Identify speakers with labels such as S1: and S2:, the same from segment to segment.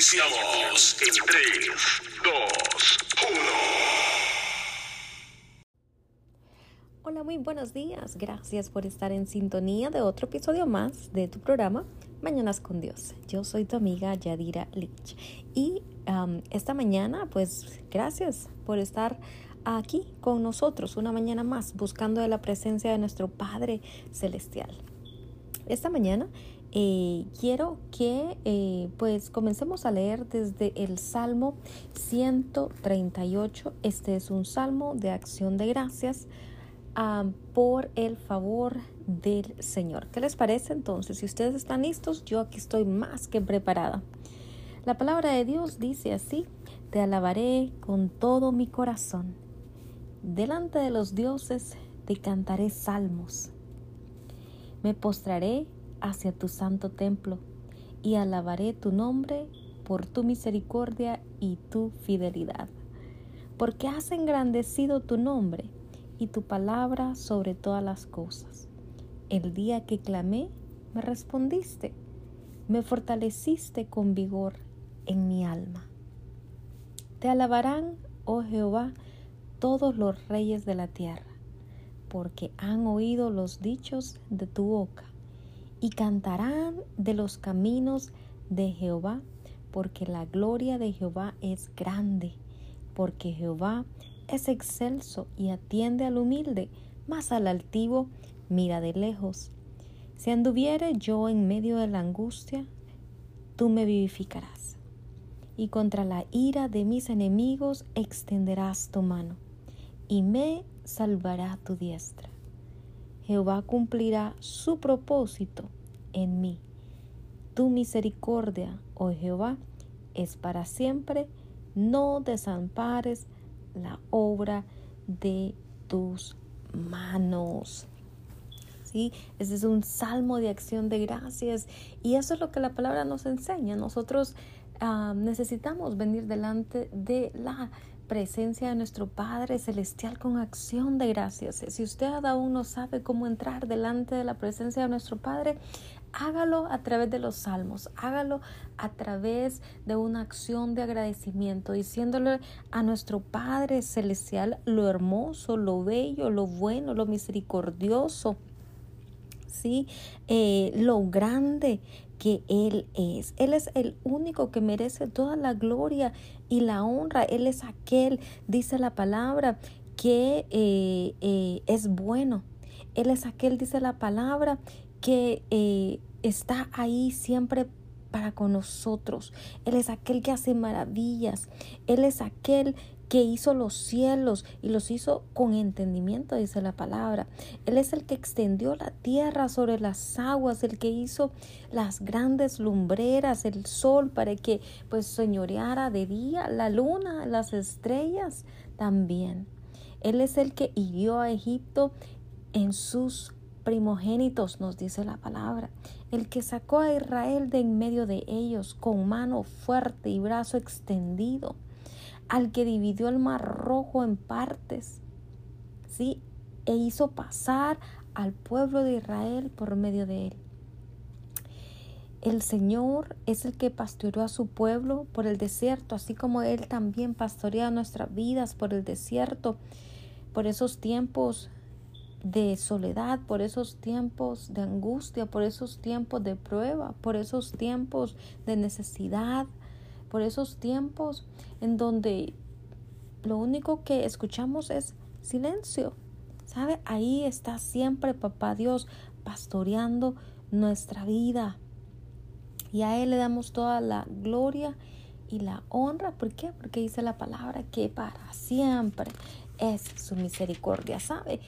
S1: Iniciamos en 3, 2, 1.
S2: Hola, muy buenos días. Gracias por estar en sintonía de otro episodio más de tu programa Mañanas con Dios. Yo soy tu amiga Yadira Lich. Y esta mañana, pues gracias por estar aquí con nosotros una mañana más buscando la presencia de nuestro Padre Celestial. Esta mañana eh, quiero que eh, pues comencemos a leer desde el Salmo 138. Este es un salmo de acción de gracias ah, por el favor del Señor. ¿Qué les parece entonces? Si ustedes están listos, yo aquí estoy más que preparada. La palabra de Dios dice así, te alabaré con todo mi corazón. Delante de los dioses te cantaré salmos. Me postraré hacia tu santo templo y alabaré tu nombre por tu misericordia y tu fidelidad, porque has engrandecido tu nombre y tu palabra sobre todas las cosas. El día que clamé, me respondiste, me fortaleciste con vigor en mi alma. Te alabarán, oh Jehová, todos los reyes de la tierra, porque han oído los dichos de tu boca y cantarán de los caminos de Jehová, porque la gloria de Jehová es grande, porque Jehová es excelso y atiende al humilde, mas al altivo mira de lejos. Si anduviere yo en medio de la angustia, tú me vivificarás. Y contra la ira de mis enemigos extenderás tu mano, y me salvará tu diestra. Jehová cumplirá su propósito en mí. Tu misericordia, oh Jehová, es para siempre. No desampares la obra de tus manos. ¿Sí? Ese es un salmo de acción de gracias y eso es lo que la palabra nos enseña. Nosotros ah, necesitamos venir delante de la presencia de nuestro Padre Celestial con acción de gracias. Si usted aún no sabe cómo entrar delante de la presencia de nuestro Padre, hágalo a través de los salmos, hágalo a través de una acción de agradecimiento, diciéndole a nuestro Padre Celestial lo hermoso, lo bello, lo bueno, lo misericordioso. ¿sí? Eh, lo grande que Él es. Él es el único que merece toda la gloria y la honra. Él es aquel, dice la palabra, que eh, eh, es bueno. Él es aquel, dice la palabra, que eh, está ahí siempre para con nosotros. Él es aquel que hace maravillas. Él es aquel que hizo los cielos y los hizo con entendimiento, dice la palabra. Él es el que extendió la tierra sobre las aguas, el que hizo las grandes lumbreras, el sol para que pues señoreara de día, la luna, las estrellas también. Él es el que hirió a Egipto en sus primogénitos, nos dice la palabra, el que sacó a Israel de en medio de ellos con mano fuerte y brazo extendido al que dividió el mar rojo en partes, ¿sí? E hizo pasar al pueblo de Israel por medio de él. El Señor es el que pastoreó a su pueblo por el desierto, así como Él también pastorea nuestras vidas por el desierto, por esos tiempos de soledad, por esos tiempos de angustia, por esos tiempos de prueba, por esos tiempos de necesidad, por esos tiempos en donde lo único que escuchamos es silencio. ¿Sabe? Ahí está siempre Papá Dios pastoreando nuestra vida. Y a Él le damos toda la gloria y la honra. ¿Por qué? Porque dice la palabra que para siempre es su misericordia. ¿Sabe?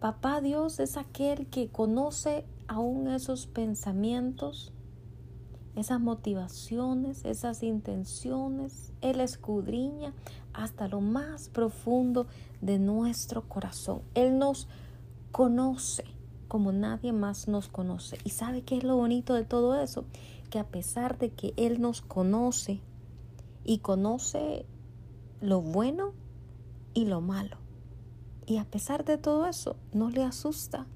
S2: Papá Dios es aquel que conoce aún esos pensamientos esas motivaciones, esas intenciones. Él escudriña hasta lo más profundo de nuestro corazón. Él nos conoce como nadie más nos conoce. ¿Y sabe qué es lo bonito de todo eso? Que a pesar de que Él nos conoce y conoce lo bueno y lo malo, y a pesar de todo eso, no le asusta.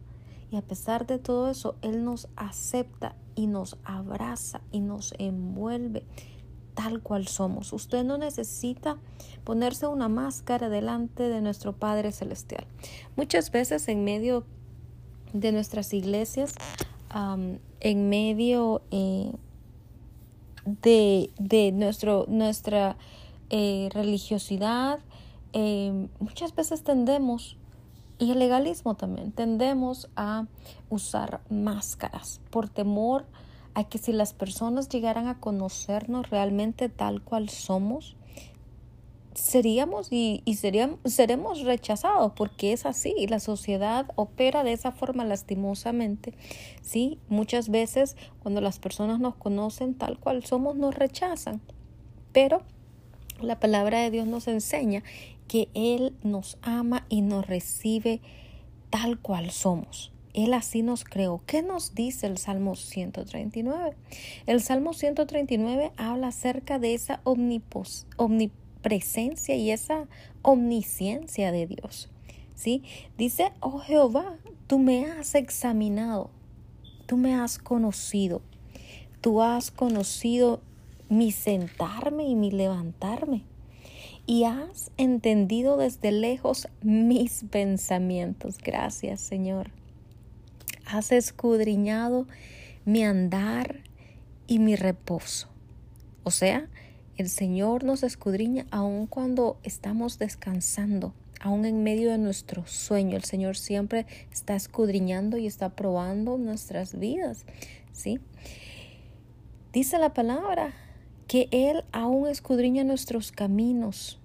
S2: Y a pesar de todo eso, Él nos acepta y nos abraza y nos envuelve tal cual somos. Usted no necesita ponerse una máscara delante de nuestro Padre Celestial. Muchas veces en medio de nuestras iglesias, en medio eh, de, de nuestro, nuestra eh, religiosidad, eh, muchas veces tendemos, y el legalismo también, tendemos a usar máscaras por temor a que si las personas llegaran a conocernos realmente tal cual somos, seríamos y, seríamos, seremos rechazados porque es así, la sociedad opera de esa forma lastimosamente. Sí, muchas veces cuando las personas nos conocen tal cual somos nos rechazan, pero la palabra de Dios nos enseña que Él nos ama y nos recibe tal cual somos. Él así nos creó. ¿Qué nos dice el Salmo 139? El Salmo 139 habla acerca de esa omnipos, presencia y esa omnisciencia de Dios. ¿Sí? Dice, oh Jehová, tú me has examinado, tú me has conocido, tú has conocido mi sentarme y mi levantarme y has entendido desde lejos mis pensamientos. Gracias, Señor. Has escudriñado mi andar y mi reposo. O sea, el Señor nos escudriña aun cuando estamos descansando, aun en medio de nuestro sueño. El Señor siempre está escudriñando y está probando nuestras vidas, ¿sí? Dice la palabra que Él aún escudriña nuestros caminos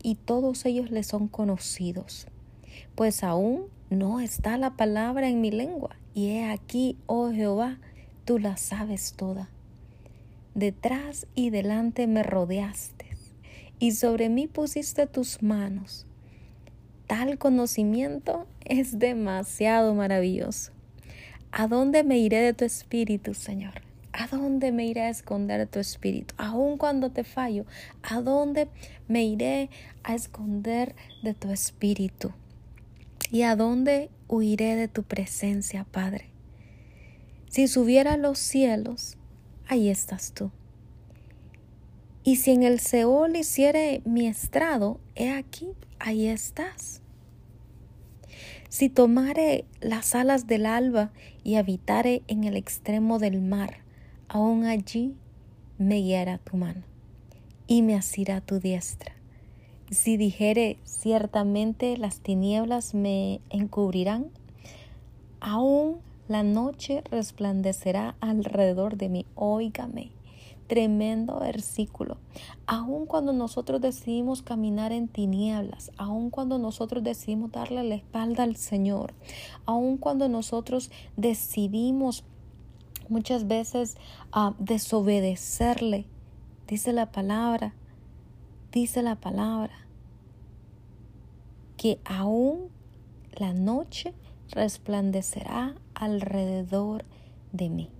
S2: y todos ellos le son conocidos. Pues aún no está la palabra en mi lengua, y he aquí, oh Jehová, tú la sabes toda detrás y delante me rodeaste, y sobre mí pusiste tus manos. Tal conocimiento es demasiado maravilloso. ¿A dónde me iré de tu espíritu, Señor? ¿A dónde me iré a esconder de tu espíritu? Aun cuando te fallo, ¿a dónde me iré a esconder de tu espíritu? ¿Y a dónde huiré de tu presencia, Padre? Si subiera a los cielos, ahí estás tú. Y si en el Seol hiciere mi estrado, he aquí, ahí estás. Si tomare las alas del alba y habitare en el extremo del mar, aún allí me guiará tu mano y me asirá tu diestra. Si dijere ciertamente las tinieblas me encubrirán, aún la noche resplandecerá alrededor de mí. Óigame, tremendo versículo. Aun cuando nosotros decidimos caminar en tinieblas, aun cuando nosotros decidimos darle la espalda al Señor, aun cuando nosotros decidimos muchas veces a desobedecerle, dice la palabra, dice la palabra, que aún la noche resplandecerá alrededor de mí.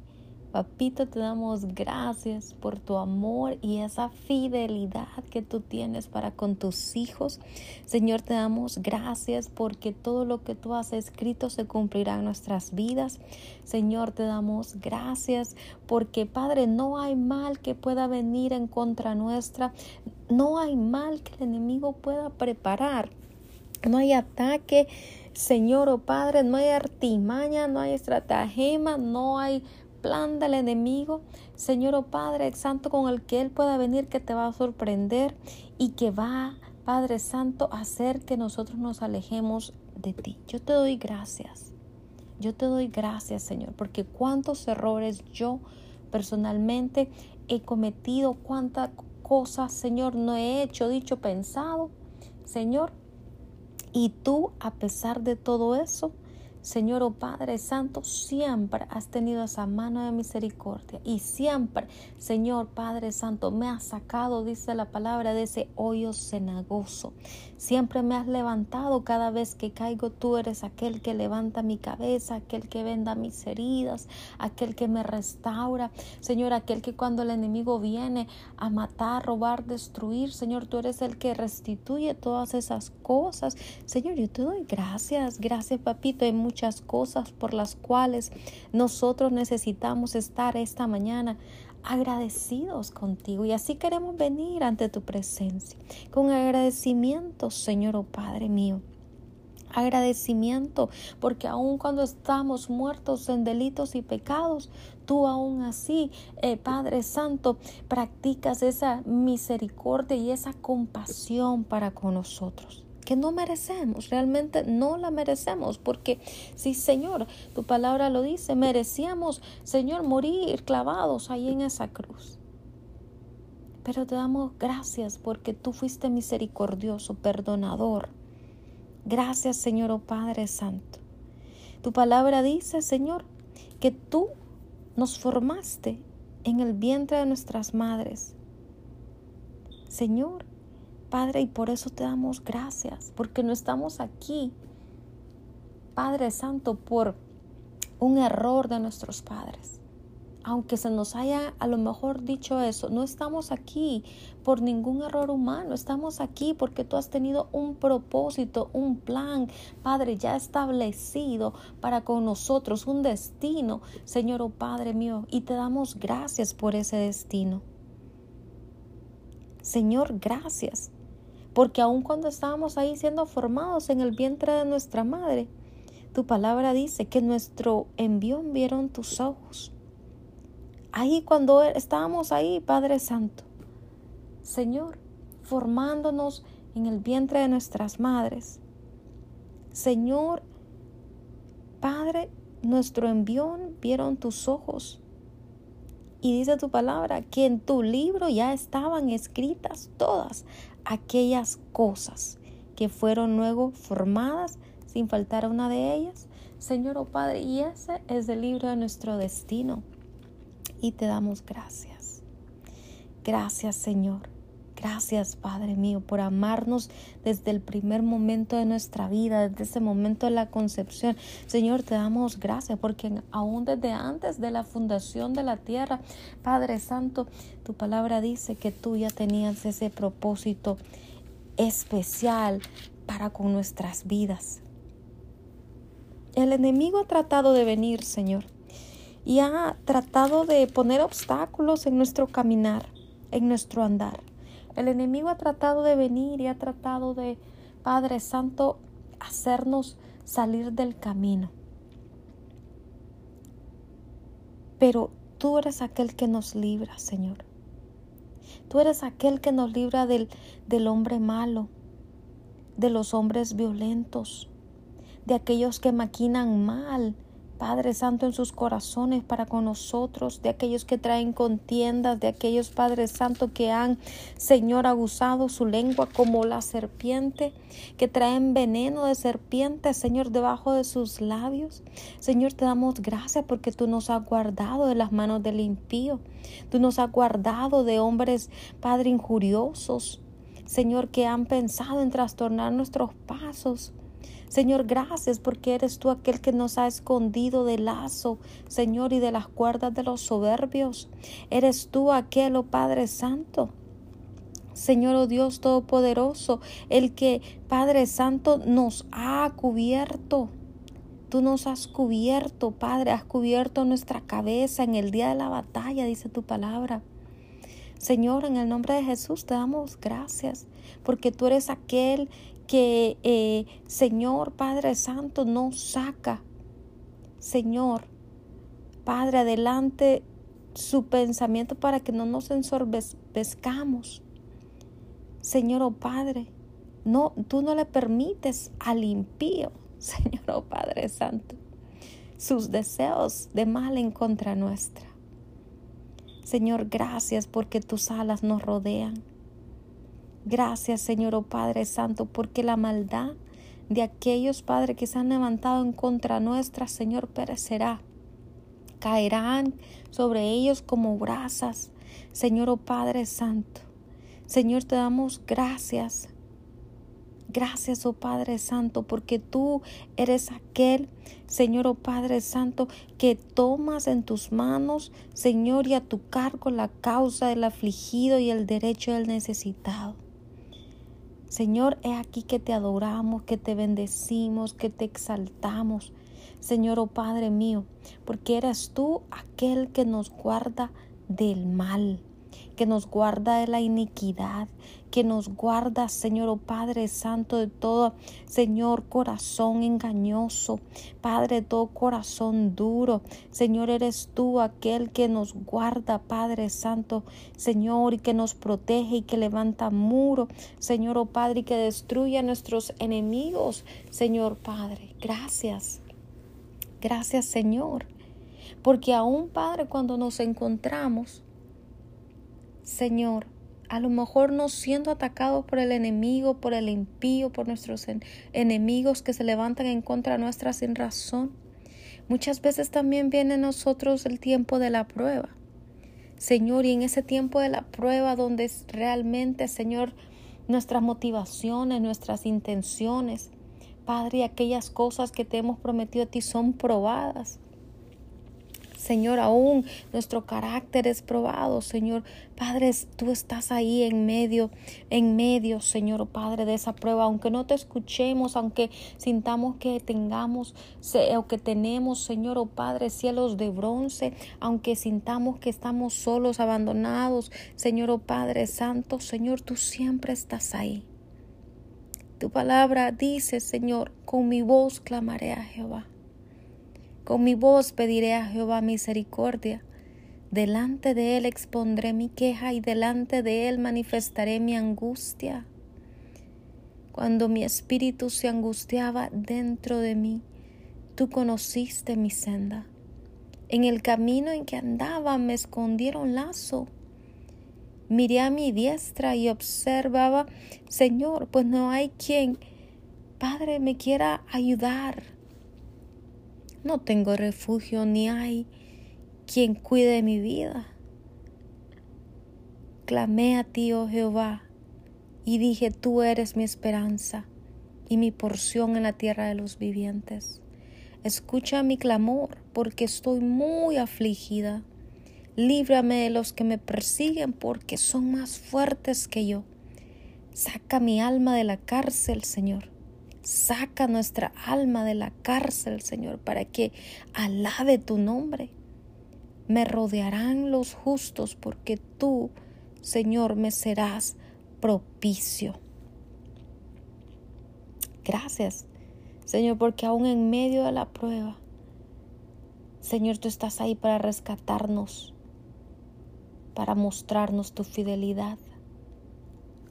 S2: Papito, te damos gracias por tu amor y esa fidelidad que tú tienes para con tus hijos. Señor, te damos gracias porque todo lo que tú has escrito se cumplirá en nuestras vidas. Señor, te damos gracias porque, Padre, no hay mal que pueda venir en contra nuestra. No hay mal que el enemigo pueda preparar. No hay ataque Señor o oh Padre, no hay artimaña, no hay estratagema, no hay plan del enemigo, Señor o oh Padre Santo, con el que Él pueda venir, que te va a sorprender y que va, Padre Santo, a hacer que nosotros nos alejemos de ti. Yo te doy gracias. Yo te doy gracias, Señor, porque cuántos errores yo personalmente he cometido, cuántas cosas, Señor, no he hecho, dicho, pensado. Señor, y tú, a pesar de todo eso, Señor, oh Padre Santo, siempre has tenido esa mano de misericordia y siempre, Señor Padre Santo, me has sacado, dice la palabra, de ese hoyo cenagoso. Siempre me has levantado cada vez que caigo. Tú eres aquel que levanta mi cabeza, aquel que venda mis heridas, aquel que me restaura. Señor, aquel que cuando el enemigo viene a matar, robar, destruir, Señor, tú eres el que restituye todas esas cosas. Señor, yo te doy gracias. Gracias, papito. Hay muchas cosas por las cuales nosotros necesitamos estar esta mañana agradecidos contigo. Y así queremos venir ante tu presencia. Con agradecimiento, Señor, oh Padre mío. Agradecimiento, porque aun cuando estamos muertos en delitos y pecados, tú aún así, eh, Padre Santo, practicas esa misericordia y esa compasión para con nosotros que no merecemos, realmente no la merecemos, porque si Señor, tu palabra lo dice, merecíamos, Señor, morir clavados ahí en esa cruz. Pero te damos gracias porque tú fuiste misericordioso, perdonador, Gracias, Señor, oh Padre Santo. Tu palabra dice, Señor, que tú nos formaste en el vientre de nuestras madres. Señor, Padre, y por eso te damos gracias, porque no estamos aquí, Padre Santo, por un error de nuestros padres. Aunque se nos haya a lo mejor dicho eso, no estamos aquí por ningún error humano, estamos aquí porque tú has tenido un propósito, un plan, Padre, ya establecido para con nosotros, un destino, Señor, oh Padre mío, y te damos gracias por ese destino. Señor, gracias, porque aun cuando estábamos ahí siendo formados en el vientre de nuestra madre, tu palabra dice que nuestro envión vieron tus ojos ahí cuando estábamos ahí, Padre Santo, Señor, formándonos en el vientre de nuestras madres. Señor, Padre, nuestro envión vieron tus ojos. Y dice tu palabra que en tu libro ya estaban escritas todas aquellas cosas que fueron luego formadas sin faltar una de ellas. Señor, oh Padre, y ese es el libro de nuestro destino y te damos gracias. Gracias Señor. Gracias, Padre mío, por amarnos desde el primer momento de nuestra vida, desde ese momento de la concepción. Señor, te damos gracias porque aún desde antes de la fundación de la tierra, Padre Santo, tu palabra dice que tú ya tenías ese propósito especial para con nuestras vidas. El enemigo ha tratado de venir, Señor, y ha tratado de poner obstáculos en nuestro caminar, en nuestro andar. El enemigo ha tratado de venir y ha tratado de, Padre Santo, hacernos salir del camino. Pero tú eres aquel que nos libra, Señor. Tú eres aquel que nos libra del, del hombre malo, de los hombres violentos, de aquellos que maquinan mal Padre Santo, en sus corazones para con nosotros, de aquellos que traen contiendas, de aquellos, Padre Santo, que han, Señor, abusado su lengua como la serpiente, que traen veneno de serpiente, Señor, debajo de sus labios. Señor, te damos gracias porque tú nos has guardado de las manos del impío. Tú nos has guardado de hombres, Padre, injuriosos. Señor, que han pensado en trastornar nuestros pasos. Señor, gracias porque eres tú aquel que nos ha escondido del lazo, Señor, y de las cuerdas de los soberbios. Eres tú aquel, oh Padre Santo. Señor, oh Dios Todopoderoso, el que, Padre Santo, nos ha cubierto. Tú nos has cubierto, Padre, has cubierto nuestra cabeza en el día de la batalla, dice tu palabra. Señor, en el nombre de Jesús te damos gracias, porque tú eres aquel que eh, Señor Padre Santo nos saca. Señor, Padre, adelante su pensamiento para que no nos ensorbezcamos. Señor, oh Padre, no, tú no le permites al impío, Señor, oh Padre Santo, sus deseos de mal en contra nuestra. Señor, gracias porque tus alas nos rodean. Gracias, Señor, oh Padre Santo, porque la maldad de aquellos, Padre, que se han levantado en contra nuestra, Señor, perecerá. Caerán sobre ellos como brasas. Señor, oh Padre Santo. Señor, te damos gracias. Gracias, oh Padre Santo, porque tú eres aquel, Señor, oh Padre Santo, que tomas en tus manos, Señor, y a tu cargo la causa del afligido y el derecho del necesitado. Señor, he aquí que te adoramos, que te bendecimos, que te exaltamos. Señor, oh Padre mío, porque eres tú aquel que nos guarda del mal que nos guarda de la iniquidad, que nos guarda, Señor, oh Padre Santo, de todo, Señor, corazón engañoso, Padre, de todo corazón duro. Señor, eres tú aquel que nos guarda, Padre Santo, Señor, y que nos protege y que levanta muro, Señor, oh Padre, y que destruye a nuestros enemigos, Señor Padre. Gracias. Gracias, Señor. Porque aún, Padre, cuando nos encontramos, Señor, a lo mejor no siendo atacados por el enemigo, por el impío, por nuestros enemigos que se levantan en contra nuestra sin razón. Muchas veces también viene a nosotros el tiempo de la prueba. Señor, y en ese tiempo de la prueba donde realmente, Señor, nuestras motivaciones, nuestras intenciones, Padre, aquellas cosas que te hemos prometido a ti son probadas. Señor, aún nuestro carácter es probado, Señor. Padre, tú estás ahí en medio, en medio, Señor, Padre, de esa prueba. Aunque no te escuchemos, aunque sintamos que tengamos o que tenemos, Señor, oh Padre, cielos de bronce, aunque sintamos que estamos solos, abandonados, Señor, oh Padre Santo, Señor, tú siempre estás ahí. Tu palabra dice, Señor, con mi voz clamaré a Jehová. Con mi voz pediré a Jehová misericordia. Delante de él expondré mi queja y delante de él manifestaré mi angustia. Cuando mi espíritu se angustiaba dentro de mí, tú conociste mi senda. En el camino en que andaba me escondieron lazo. Miré a mi diestra y observaba, Señor, pues no hay quien, Padre, me quiera ayudar. No tengo refugio ni hay quien cuide mi vida. Clamé a ti, oh Jehová, y dije, tú eres mi esperanza y mi porción en la tierra de los vivientes. Escucha mi clamor, porque estoy muy afligida. Líbrame de los que me persiguen, porque son más fuertes que yo. Saca mi alma de la cárcel, Señor, Saca nuestra alma de la cárcel, Señor, para que alabe tu nombre. Me rodearán los justos porque tú, Señor, me serás propicio. Gracias, Señor, porque aún en medio de la prueba, Señor, tú estás ahí para rescatarnos, para mostrarnos tu fidelidad.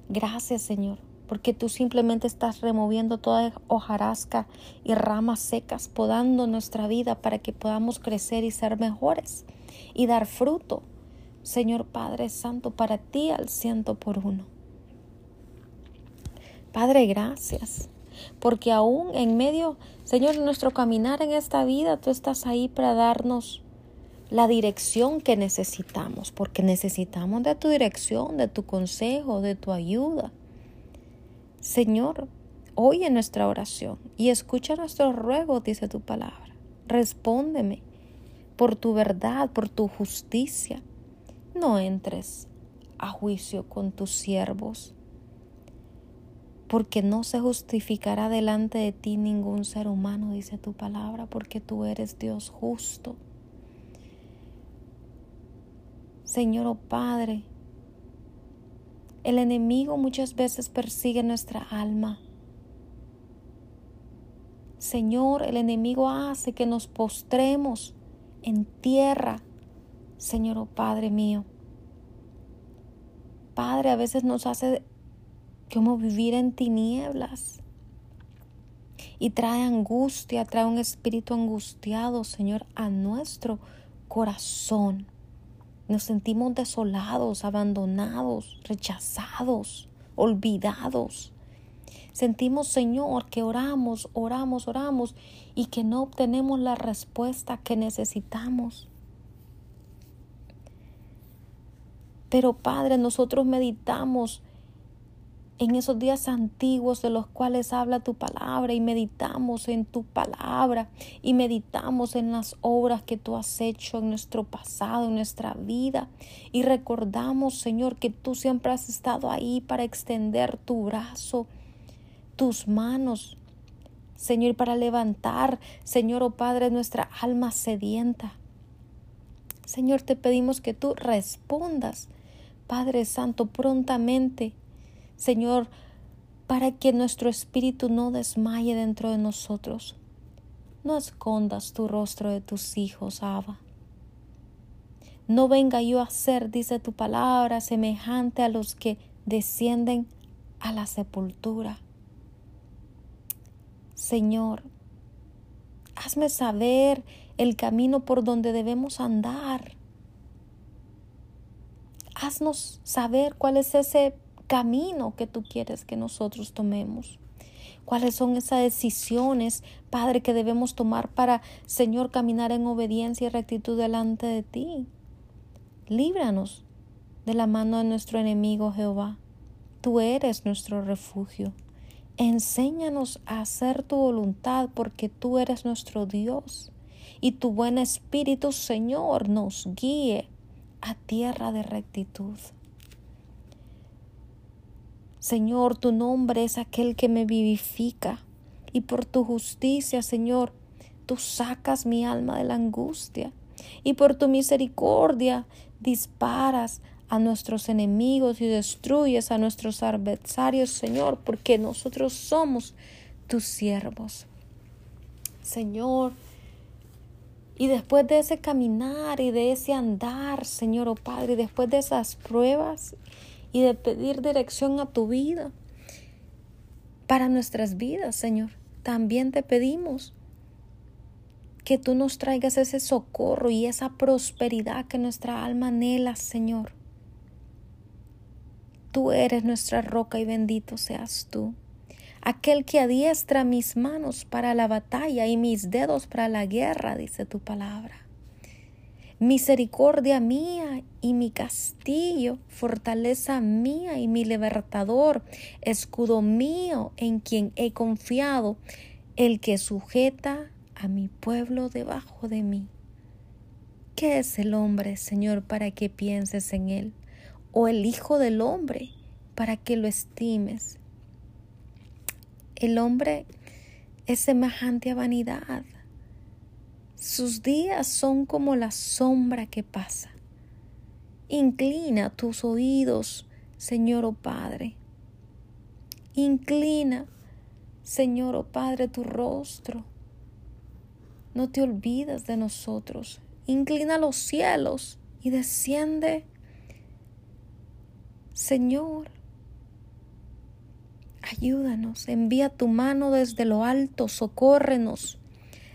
S2: Gracias, Señor porque tú simplemente estás removiendo toda hojarasca y ramas secas, podando nuestra vida para que podamos crecer y ser mejores y dar fruto. Señor Padre Santo, para ti al ciento por uno. Padre, gracias, porque aún en medio, Señor, nuestro caminar en esta vida, tú estás ahí para darnos la dirección que necesitamos, porque necesitamos de tu dirección, de tu consejo, de tu ayuda. Señor, oye nuestra oración y escucha nuestro ruego, dice tu palabra. Respóndeme por tu verdad, por tu justicia. No entres a juicio con tus siervos, porque no se justificará delante de ti ningún ser humano, dice tu palabra, porque tú eres Dios justo. Señor oh Padre, el enemigo muchas veces persigue nuestra alma. Señor, el enemigo hace que nos postremos en tierra. Señor, oh Padre mío. Padre, a veces nos hace como vivir en tinieblas. Y trae angustia, trae un espíritu angustiado, Señor, a nuestro corazón. Nos sentimos desolados, abandonados, rechazados, olvidados. Sentimos, Señor, que oramos, oramos, oramos y que no obtenemos la respuesta que necesitamos. Pero Padre, nosotros meditamos en esos días antiguos de los cuales habla tu palabra y meditamos en tu palabra y meditamos en las obras que tú has hecho en nuestro pasado, en nuestra vida y recordamos, Señor, que tú siempre has estado ahí para extender tu brazo, tus manos, Señor, para levantar, Señor, oh Padre, nuestra alma sedienta. Señor, te pedimos que tú respondas, Padre Santo, prontamente, Señor, para que nuestro espíritu no desmaye dentro de nosotros. No escondas tu rostro de tus hijos, Abba. No venga yo a ser, dice tu palabra, semejante a los que descienden a la sepultura. Señor, hazme saber el camino por donde debemos andar. Haznos saber cuál es ese camino que tú quieres que nosotros tomemos. ¿Cuáles son esas decisiones, Padre, que debemos tomar para, Señor, caminar en obediencia y rectitud delante de ti? Líbranos de la mano de nuestro enemigo Jehová. Tú eres nuestro refugio. Enséñanos a hacer tu voluntad porque tú eres nuestro Dios y tu buen espíritu, Señor, nos guíe a tierra de rectitud. Señor, tu nombre es aquel que me vivifica. Y por tu justicia, Señor, tú sacas mi alma de la angustia. Y por tu misericordia disparas a nuestros enemigos y destruyes a nuestros adversarios, Señor, porque nosotros somos tus siervos. Señor, y después de ese caminar y de ese andar, Señor, oh Padre, y después de esas pruebas y de pedir dirección a tu vida, para nuestras vidas, Señor. También te pedimos que tú nos traigas ese socorro y esa prosperidad que nuestra alma anhela, Señor. Tú eres nuestra roca y bendito seas tú, aquel que adiestra mis manos para la batalla y mis dedos para la guerra, dice tu palabra misericordia mía y mi castillo, fortaleza mía y mi libertador, escudo mío en quien he confiado, el que sujeta a mi pueblo debajo de mí. ¿Qué es el hombre, Señor, para que pienses en él? ¿O el Hijo del hombre para que lo estimes? El hombre es semejante a vanidad sus días son como la sombra que pasa. Inclina tus oídos, Señor o oh Padre. Inclina, Señor o oh Padre, tu rostro. No te olvides de nosotros. Inclina los cielos y desciende. Señor, ayúdanos, envía tu mano desde lo alto, socórrenos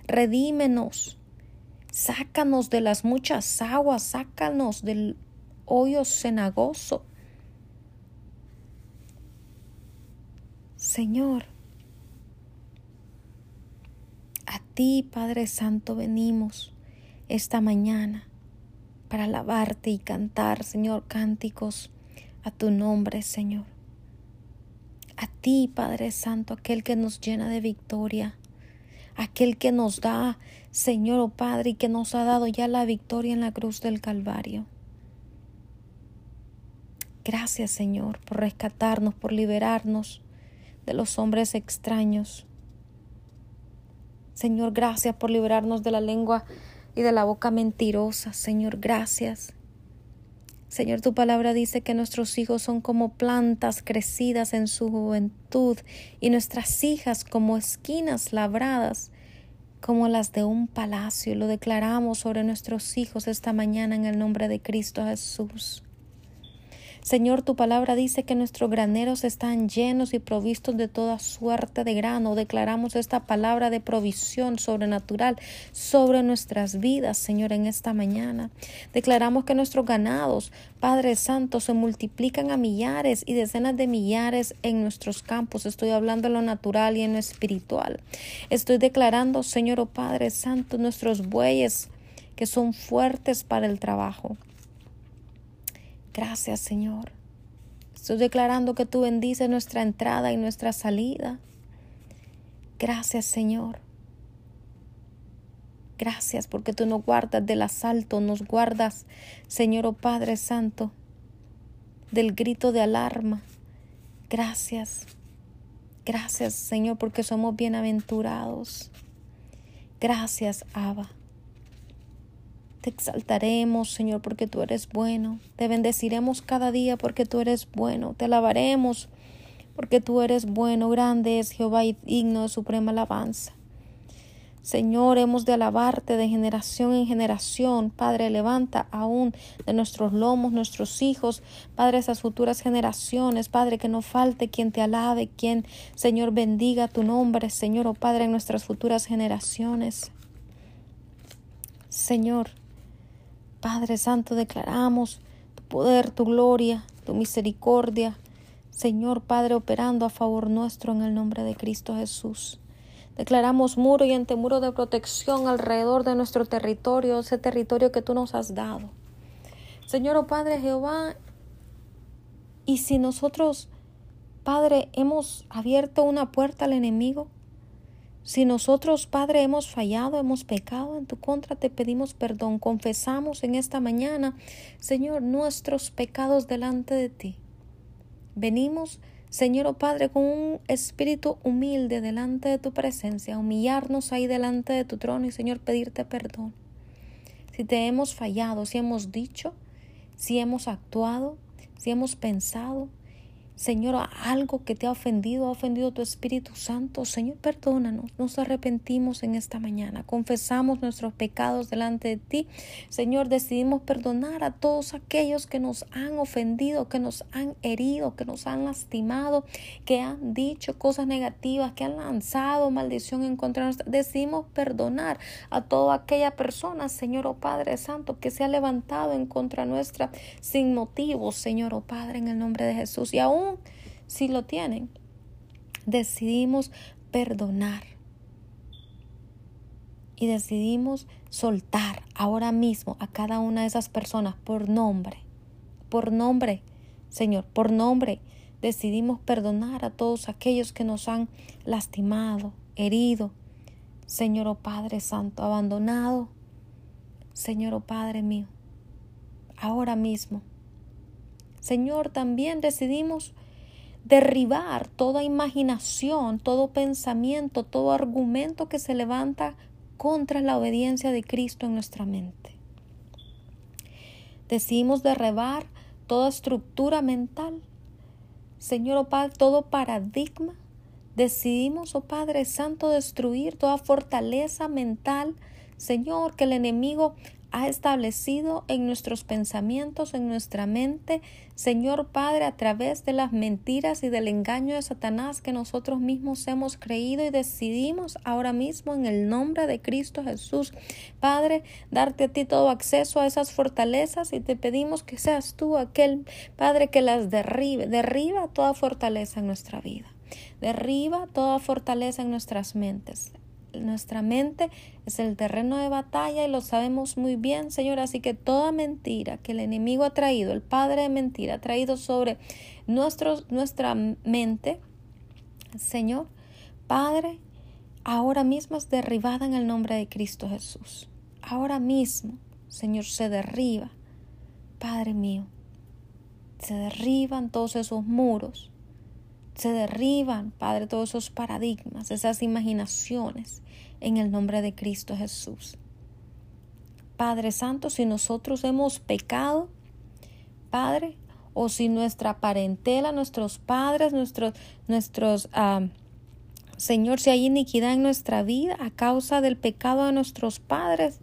S2: redímenos, sácanos de las muchas aguas, sácanos del hoyo cenagoso. Señor, a ti, Padre Santo, venimos esta mañana para alabarte y cantar, Señor, cánticos a tu nombre, Señor. A ti, Padre Santo, aquel que nos llena de victoria, aquel que nos da, Señor o oh Padre, y que nos ha dado ya la victoria en la cruz del Calvario. Gracias, Señor, por rescatarnos, por liberarnos de los hombres extraños. Señor, gracias por liberarnos de la lengua y de la boca mentirosa. Señor, gracias. Señor, tu palabra dice que nuestros hijos son como plantas crecidas en su juventud y nuestras hijas como esquinas labradas como las de un palacio. Lo declaramos sobre nuestros hijos esta mañana en el nombre de Cristo Jesús. Señor, tu palabra dice que nuestros graneros están llenos y provistos de toda suerte de grano. Declaramos esta palabra de provisión sobrenatural sobre nuestras vidas, Señor, en esta mañana. Declaramos que nuestros ganados, Padre Santo, se multiplican a millares y decenas de millares en nuestros campos. Estoy hablando en lo natural y en lo espiritual. Estoy declarando, Señor, oh Padre Santo, nuestros bueyes que son fuertes para el trabajo. Gracias, Señor. Estoy declarando que tú bendices nuestra entrada y nuestra salida. Gracias, Señor. Gracias porque tú nos guardas del asalto, nos guardas, Señor o oh Padre Santo, del grito de alarma. Gracias. Gracias, Señor, porque somos bienaventurados. Gracias, Abba. Te exaltaremos, Señor, porque tú eres bueno. Te bendeciremos cada día porque tú eres bueno. Te alabaremos porque tú eres bueno. Grande es Jehová y digno de suprema alabanza. Señor, hemos de alabarte de generación en generación. Padre, levanta aún de nuestros lomos nuestros hijos, Padre, esas futuras generaciones. Padre, que no falte quien te alabe, quien, Señor, bendiga tu nombre, Señor, oh Padre, en nuestras futuras generaciones. Señor, Padre Santo, declaramos tu poder, tu gloria, tu misericordia. Señor Padre, operando a favor nuestro en el nombre de Cristo Jesús. Declaramos muro y antemuro de protección alrededor de nuestro territorio, ese territorio que tú nos has dado. Señor, oh Padre Jehová, y si nosotros, Padre, hemos abierto una puerta al enemigo, si nosotros, Padre, hemos fallado, hemos pecado en tu contra, te pedimos perdón. Confesamos en esta mañana, Señor, nuestros pecados delante de ti. Venimos Señor, oh Padre, con un espíritu humilde delante de tu presencia, humillarnos ahí delante de tu trono y, Señor, pedirte perdón. Si te hemos fallado, si hemos dicho, si hemos actuado, si hemos pensado, Señor, algo que te ha ofendido, ha ofendido tu Espíritu Santo, Señor, perdónanos. Nos arrepentimos en esta mañana, confesamos nuestros pecados delante de ti. Señor, decidimos perdonar a todos aquellos que nos han ofendido, que nos han herido, que nos han lastimado, que han dicho cosas negativas, que han lanzado maldición en contra de nosotros. Decidimos perdonar a toda aquella persona, Señor, oh Padre Santo, que se ha levantado en contra nuestra sin motivo, Señor, oh Padre, en el nombre de Jesús. Y aún si lo tienen, decidimos perdonar. Y decidimos soltar ahora mismo a cada una de esas personas por nombre. Por nombre, Señor, por nombre. Decidimos perdonar a todos aquellos que nos han lastimado, herido. Señor, oh Padre Santo, abandonado. Señor, oh Padre mío, ahora mismo. Señor, también decidimos derribar toda imaginación, todo pensamiento, todo argumento que se levanta contra la obediencia de Cristo en nuestra mente. Decidimos derribar toda estructura mental, Señor, oh Padre, todo paradigma. Decidimos, oh Padre Santo, destruir toda fortaleza mental, Señor, que el enemigo ha establecido en nuestros pensamientos, en nuestra mente, Señor Padre, a través de las mentiras y del engaño de Satanás que nosotros mismos hemos creído y decidimos ahora mismo en el nombre de Cristo Jesús, Padre, darte a ti todo acceso a esas fortalezas y te pedimos que seas tú aquel Padre que las derribe, derriba toda fortaleza en nuestra vida. Derriba toda fortaleza en nuestras mentes nuestra mente es el terreno de batalla y lo sabemos muy bien, Señor. Así que toda mentira que el enemigo ha traído, el padre de mentira, ha traído sobre nuestra mente, Señor, Padre, ahora mismo es derribada en el nombre de Cristo Jesús. Ahora mismo, Señor, se derriba, Padre mío, se derriban todos esos muros se derriban, Padre, todos esos paradigmas, esas imaginaciones, en el nombre de Cristo Jesús. Padre Santo, si nosotros hemos pecado, Padre, o si nuestra parentela, nuestros padres, nuestros, nuestros, ah, Señor, si hay iniquidad en nuestra vida a causa del pecado de nuestros padres,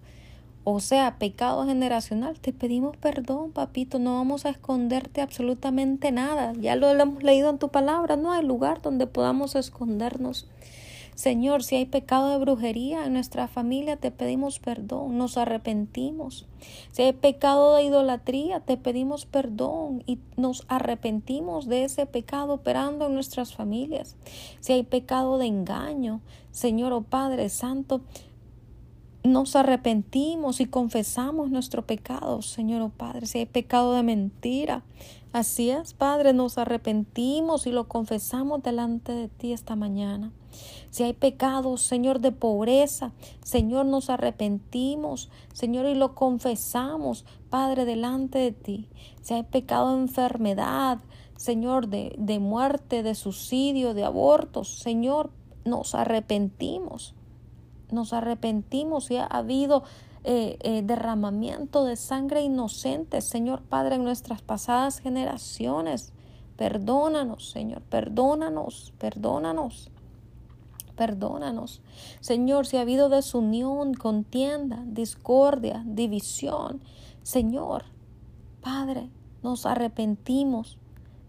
S2: o sea, pecado generacional, te pedimos perdón, papito, no vamos a esconderte absolutamente nada. Ya lo hemos leído en tu palabra, no hay lugar donde podamos escondernos. Señor, si hay pecado de brujería en nuestra familia, te pedimos perdón, nos arrepentimos. Si hay pecado de idolatría, te pedimos perdón y nos arrepentimos de ese pecado operando en nuestras familias. Si hay pecado de engaño, Señor o oh Padre Santo, nos arrepentimos y confesamos nuestro pecado, Señor o oh Padre. Si hay pecado de mentira, así es, Padre, nos arrepentimos y lo confesamos delante de ti esta mañana. Si hay pecado, Señor, de pobreza, Señor, nos arrepentimos, Señor, y lo confesamos, Padre, delante de ti. Si hay pecado de enfermedad, Señor, de, de muerte, de suicidio, de abortos, Señor, nos arrepentimos nos arrepentimos y ha habido eh, eh, derramamiento de sangre inocente, Señor Padre, en nuestras pasadas generaciones. Perdónanos, Señor, perdónanos, perdónanos. Perdónanos. Señor, si ha habido desunión, contienda, discordia, división, Señor, Padre, nos arrepentimos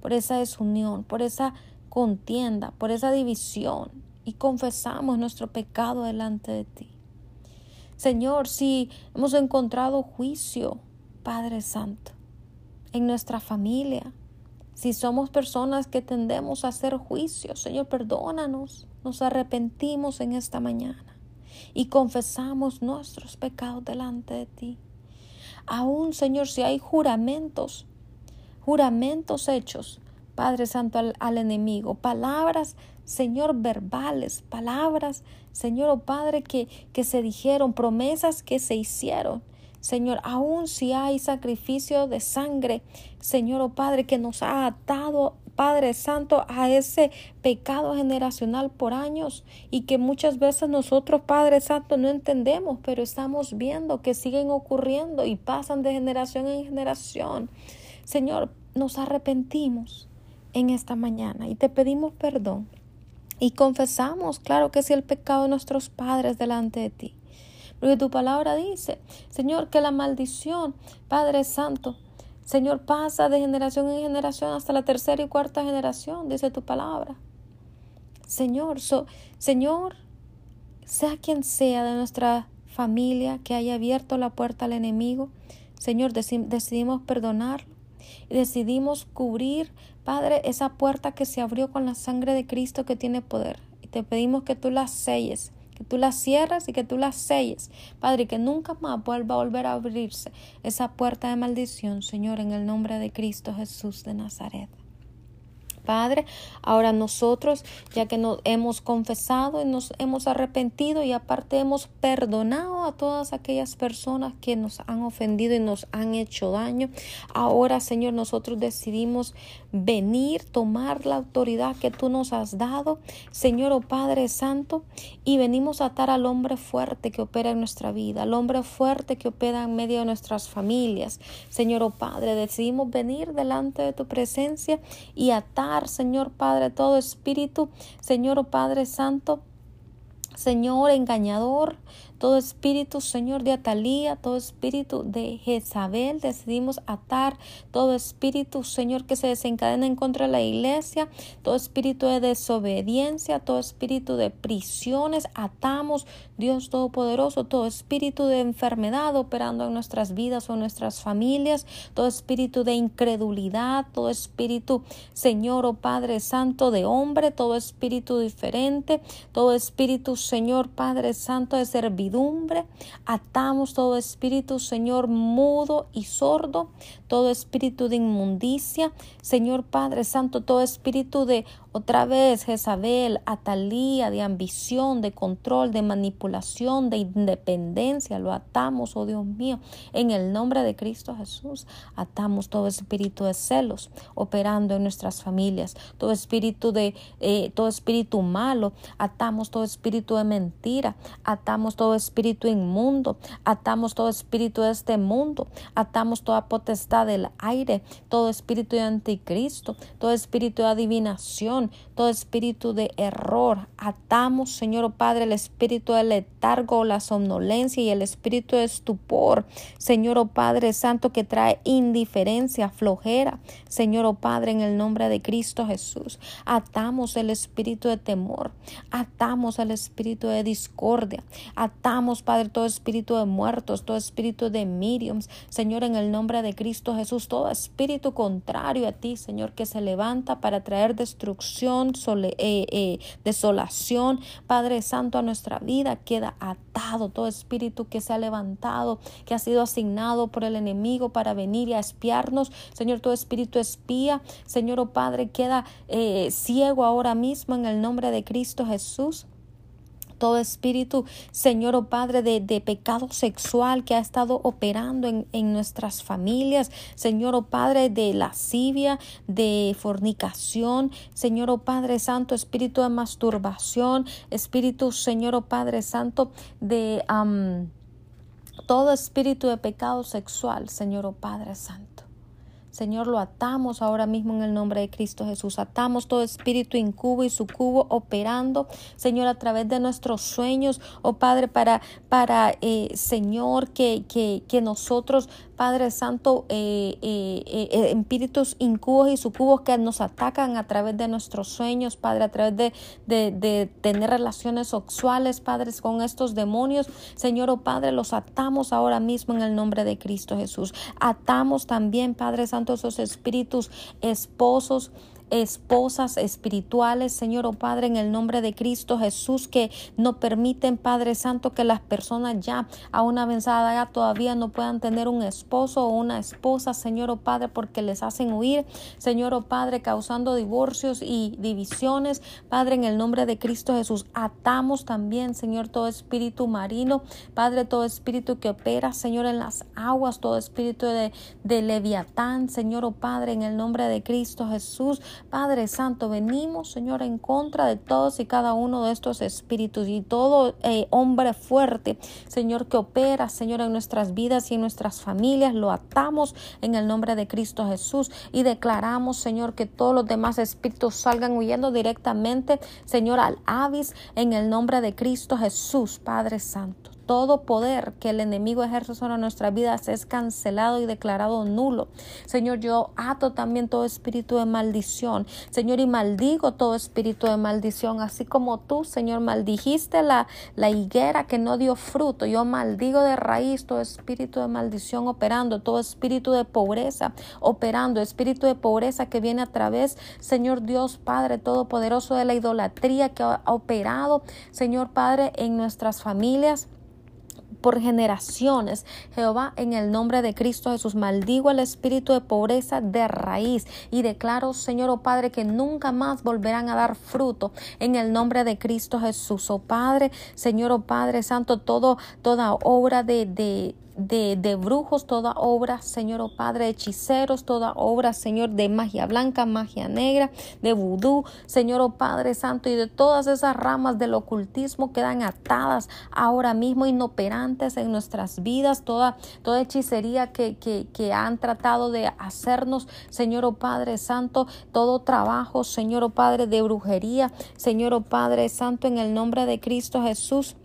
S2: por esa desunión, por esa contienda, por esa división y confesamos nuestro pecado delante de ti. Señor, si hemos encontrado juicio, Padre Santo, en nuestra familia, si somos personas que tendemos a hacer juicio, Señor, perdónanos. Nos arrepentimos en esta mañana y confesamos nuestros pecados delante de ti. Aún, Señor, si hay juramentos, juramentos hechos, Padre Santo, al, enemigo, palabras, Señor, verbales, palabras, Señor, oh Padre, que, que se dijeron, promesas que se hicieron. Señor, aun si hay sacrificio de sangre, Señor, oh Padre, que nos ha atado Padre Santo, a ese pecado generacional por años y que muchas veces nosotros, Padre Santo, no entendemos, pero estamos viendo que siguen ocurriendo y pasan de generación en generación. Señor, nos arrepentimos en esta mañana y te pedimos perdón y confesamos, claro que sí, el pecado de nuestros padres delante de ti. Porque tu palabra dice, Señor, que la maldición, Padre Santo, Señor, pasa de generación en generación hasta la tercera y cuarta generación, dice tu palabra. Señor, Señor, sea quien sea de nuestra familia que haya abierto la puerta al enemigo, Señor, decidimos perdonarlo y decidimos cubrir, Padre, esa puerta que se abrió con la sangre de Cristo que tiene poder. Y te pedimos que tú la selles que tú las cierres y que tú las selles, Padre, que nunca más vuelva a volver a abrirse esa puerta de maldición, Señor, en el nombre de Cristo Jesús de Nazaret. Padre, ahora nosotros, ya que nos hemos confesado y nos hemos arrepentido y aparte hemos perdonado a todas aquellas personas que nos han ofendido y nos han hecho daño, ahora, Señor, nosotros decidimos venir, tomar la autoridad que tú nos has dado, Señor, oh Padre Santo, y venimos a atar al hombre fuerte que opera en nuestra vida, al hombre fuerte que opera en medio de nuestras familias. Señor, oh Padre, decidimos venir delante de tu presencia y atar Señor Padre, todo espíritu, Señor oh Padre Santo, Señor engañador, todo espíritu, Señor, de Atalía, todo espíritu de Jezabel, decidimos atar todo espíritu, Señor, que se desencadena en contra de la iglesia, todo espíritu de desobediencia, todo espíritu de prisiones, atamos, Dios Todopoderoso, todo espíritu de enfermedad operando en nuestras vidas o en nuestras familias, todo espíritu de incredulidad, todo espíritu, Señor, oh Padre Santo, de hombre, todo espíritu diferente, todo espíritu, Señor, Padre Santo, de Atamos todo espíritu, Señor, mudo y sordo, todo espíritu de inmundicia, Señor Padre Santo, todo espíritu de otra vez Jezabel, Atalía, de ambición, de control, de manipulación, de independencia, lo atamos, oh Dios mío, en el nombre de Cristo Jesús. Atamos todo espíritu de celos operando en nuestras familias, todo espíritu de eh, todo espíritu malo, atamos todo espíritu de mentira, atamos todo espíritu inmundo, atamos todo espíritu de este mundo, atamos toda potestad del aire, todo espíritu de anticristo, todo espíritu de adivinación todo espíritu de error. Atamos, Señor oh Padre, el espíritu de letargo, la somnolencia y el espíritu de estupor. Señor oh Padre Santo, que trae indiferencia, flojera. Señor oh Padre, en el nombre de Cristo Jesús. Atamos el espíritu de temor. Atamos el espíritu de discordia. Atamos, Padre, todo espíritu de muertos, todo espíritu de mediums. Señor, en el nombre de Cristo Jesús, todo espíritu contrario a ti, Señor, que se levanta para traer destrucción eh, eh, desolación, Padre Santo, a nuestra vida queda atado todo espíritu que se ha levantado, que ha sido asignado por el enemigo para venir y a espiarnos. Señor, todo espíritu espía, Señor, oh Padre, queda eh, ciego ahora mismo en el nombre de Cristo Jesús todo espíritu, Señor, oh Padre, de, pecado sexual que ha estado operando en, en, nuestras familias, Señor, oh Padre, de lascivia, de fornicación, Señor, oh Padre Santo, espíritu de masturbación, espíritu, Señor, oh Padre Santo, de... Todo espíritu de pecado sexual, Señor, oh Padre Santo. Señor, lo atamos ahora mismo en el nombre de Cristo Jesús. Atamos todo espíritu incubo y sucubo operando, Señor, a través de nuestros sueños, oh Padre, para, para eh, Señor, que, que, que nosotros Padre Santo, eh, eh, espíritus incubos y sucubos que nos atacan a través de nuestros sueños, Padre, a través de, de, tener relaciones sexuales, Padres, con estos demonios. Señor, oh Padre, los atamos ahora mismo en el nombre de Cristo Jesús. Atamos también, Padre Santo, esos espíritus esposos esposas espirituales, Señor, oh Padre, en el nombre de Cristo Jesús, que no permiten, Padre Santo, que las personas ya a una avanzada ya todavía no puedan tener un esposo o una esposa, Señor, oh Padre, porque les hacen huir, Señor, oh Padre, causando divorcios y divisiones, Padre, en el nombre de Cristo Jesús, atamos también, Señor, todo espíritu marino, Padre, todo espíritu que opera, Señor, en las aguas, todo espíritu de, de leviatán, Señor, oh Padre, en el nombre de Cristo Jesús, Padre Santo, venimos, Señor, en contra de todos y cada uno de estos espíritus y todo eh, hombre fuerte, Señor, que opera, Señor, en nuestras vidas y en nuestras familias, lo atamos en el nombre de Cristo Jesús y declaramos, Señor, que todos los demás espíritus salgan huyendo directamente, Señor, al avis en el nombre de Cristo Jesús, Padre Santo. Todo poder que el enemigo ejerce sobre nuestras vidas es cancelado y declarado nulo. Señor, yo ato también todo espíritu de maldición. Señor, y maldigo todo espíritu de maldición. Así como tú, Señor, maldijiste la, la higuera que no dio fruto. Yo maldigo de raíz todo espíritu de maldición operando, todo espíritu de pobreza operando, espíritu de pobreza que viene a través, Señor Dios Padre Todopoderoso, de la idolatría que ha operado, Señor Padre, en nuestras familias por generaciones. Jehová, en el nombre de Cristo Jesús, maldigo el espíritu de pobreza de raíz y declaro, Señor, oh Padre, que nunca más volverán a dar fruto en el nombre de Cristo Jesús. Oh Padre, Señor, oh Padre Santo, todo, toda obra de, de de, de, brujos, toda obra, Señor, oh Padre, hechiceros, toda obra, Señor, de magia blanca, magia negra, de vudú, Señor, oh Padre Santo, y de todas esas ramas del ocultismo quedan atadas ahora mismo, inoperantes en nuestras vidas, toda, toda hechicería que, que, que han tratado de hacernos, Señor, oh Padre Santo, todo trabajo, Señor, oh Padre, de brujería, Señor, oh Padre Santo, en el nombre de Cristo Jesús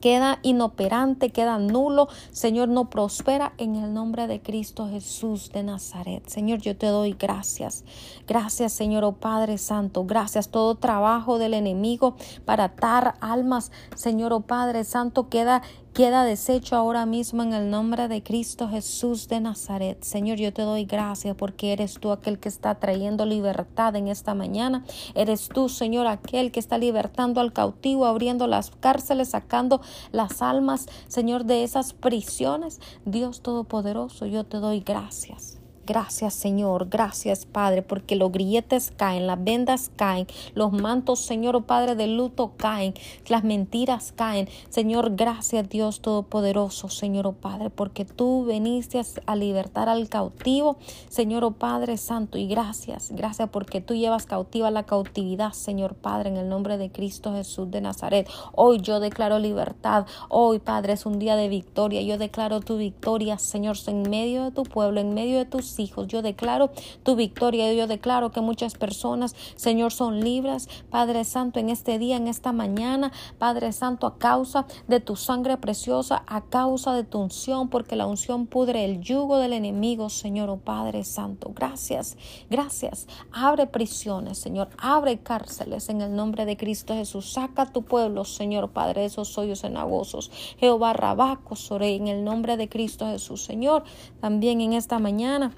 S2: queda inoperante, queda nulo. Señor, no prospera en el nombre de Cristo Jesús de Nazaret. Señor, yo te doy gracias. Gracias, Señor, oh Padre Santo. Gracias. Todo trabajo del enemigo para atar almas, Señor, oh Padre Santo, queda queda deshecho ahora mismo en el nombre de Cristo Jesús de Nazaret. Señor, yo te doy gracias porque eres tú aquel que está trayendo libertad en esta mañana. Eres tú, Señor, aquel que está libertando al cautivo, abriendo las cárceles, sacando las almas, Señor, de esas prisiones. Dios Todopoderoso, yo te doy gracias. Gracias Señor, gracias Padre, porque los grilletes caen, las vendas caen, los mantos, Señor oh Padre, de luto caen, las mentiras caen. Señor, gracias Dios Todopoderoso, Señor oh Padre, porque tú veniste a libertar al cautivo, Señor oh Padre Santo, y gracias, gracias porque tú llevas cautiva la cautividad, Señor Padre, en el nombre de Cristo Jesús de Nazaret. Hoy yo declaro libertad, hoy Padre es un día de victoria, yo declaro tu victoria, Señor, en medio de tu pueblo, en medio de tus hijos. Yo declaro tu victoria. Yo declaro que muchas personas, Señor, son libres, Padre Santo, en este día, en esta mañana, Padre Santo, a causa de tu sangre preciosa, a causa de tu unción, porque la unción pudre el yugo del enemigo, Señor, oh Padre Santo. Gracias, gracias. Abre prisiones, Señor, abre cárceles en el nombre de Cristo Jesús. Saca tu pueblo, Señor, Padre, esos hoyos cenagosos. Jehová Rabaco, Sore, en el nombre de Cristo Jesús, Señor. También en esta mañana.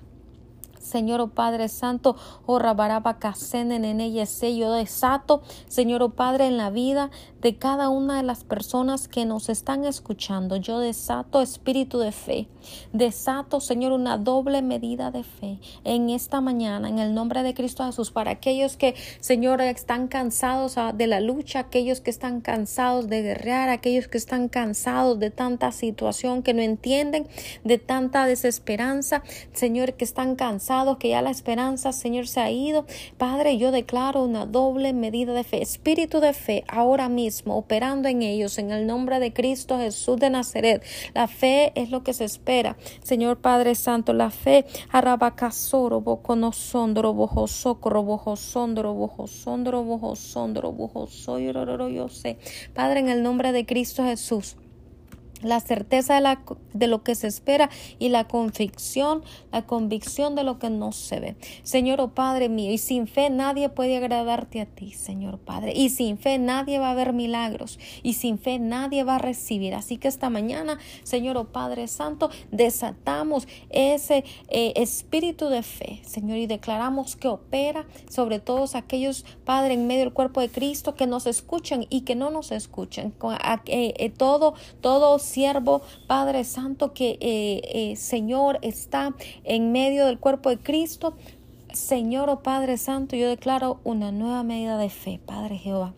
S2: Señor oh Padre Santo, oh Rabaraba en ella yo desato, Señor oh Padre, en la vida de cada una de las personas que nos están escuchando. Yo desato espíritu de fe, desato, Señor, una doble medida de fe en esta mañana, en el nombre de Cristo Jesús, para aquellos que, Señor, están cansados ah, de la lucha, aquellos que están cansados de guerrear, aquellos que están cansados de tanta situación que no entienden, de tanta desesperanza, Señor, que están cansados que ya la esperanza, Señor, se ha ido. Padre, yo declaro una doble medida de fe, espíritu de fe, ahora mismo, operando en ellos, en el nombre de Cristo Jesús de Nazaret. La fe es lo que se espera. Señor Padre Santo, la fe, arabacasoro, boconosondro, bojosocro, bojosondro, bojosondro, bojosondro, bojosoy, yo sé. Padre, en el nombre de Cristo Jesús la certeza de, la, de, lo que se espera y la convicción, la convicción de lo que no se ve. Señor, oh Padre mío, y sin fe nadie puede agradarte a ti, Señor Padre. Y sin fe nadie va a ver milagros. Y sin fe nadie va a recibir. Así que esta mañana, Señor, oh Padre Santo, desatamos ese eh, espíritu de fe, Señor, y declaramos que opera sobre todos aquellos, Padre, en medio del cuerpo de Cristo, que nos escuchan y que no nos escuchan. Eh, eh, todo, todo siervo, Padre Santo, que eh, eh, Señor está en medio del cuerpo de Cristo. Señor, oh Padre Santo, yo declaro una nueva medida de fe, Padre Jehová.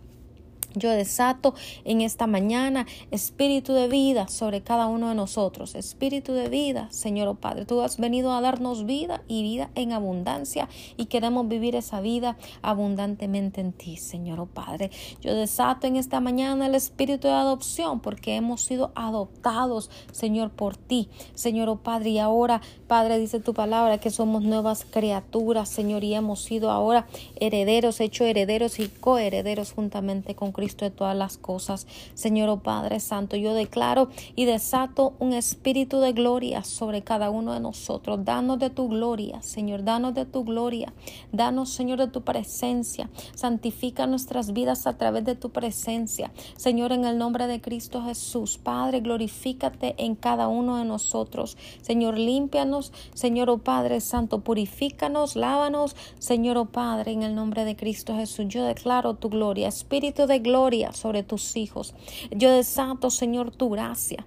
S2: Yo desato en esta mañana espíritu de vida sobre cada uno de nosotros. Espíritu de vida, Señor oh Padre. Tú has venido a darnos vida y vida en abundancia y queremos vivir esa vida abundantemente en ti, Señor oh Padre. Yo desato en esta mañana el espíritu de adopción porque hemos sido adoptados, Señor, por ti, Señor oh Padre. Y ahora, Padre, dice tu palabra que somos nuevas criaturas, Señor, y hemos sido ahora herederos, hechos herederos y coherederos juntamente con Cristo Cristo de todas las cosas. Señor oh Padre Santo, yo declaro y desato un espíritu de gloria sobre cada uno de nosotros. Danos de tu gloria, Señor, danos de tu gloria. Danos, Señor, de tu presencia. Santifica nuestras vidas a través de tu presencia. Señor, en el nombre de Cristo Jesús, Padre, glorifícate en cada uno de nosotros. Señor, límpianos. Señor, oh Padre Santo, purifícanos, lávanos. Señor, oh Padre, en el nombre de Cristo Jesús, yo declaro tu gloria. Espíritu de gloria gloria sobre tus hijos. Yo desato, Señor, tu gracia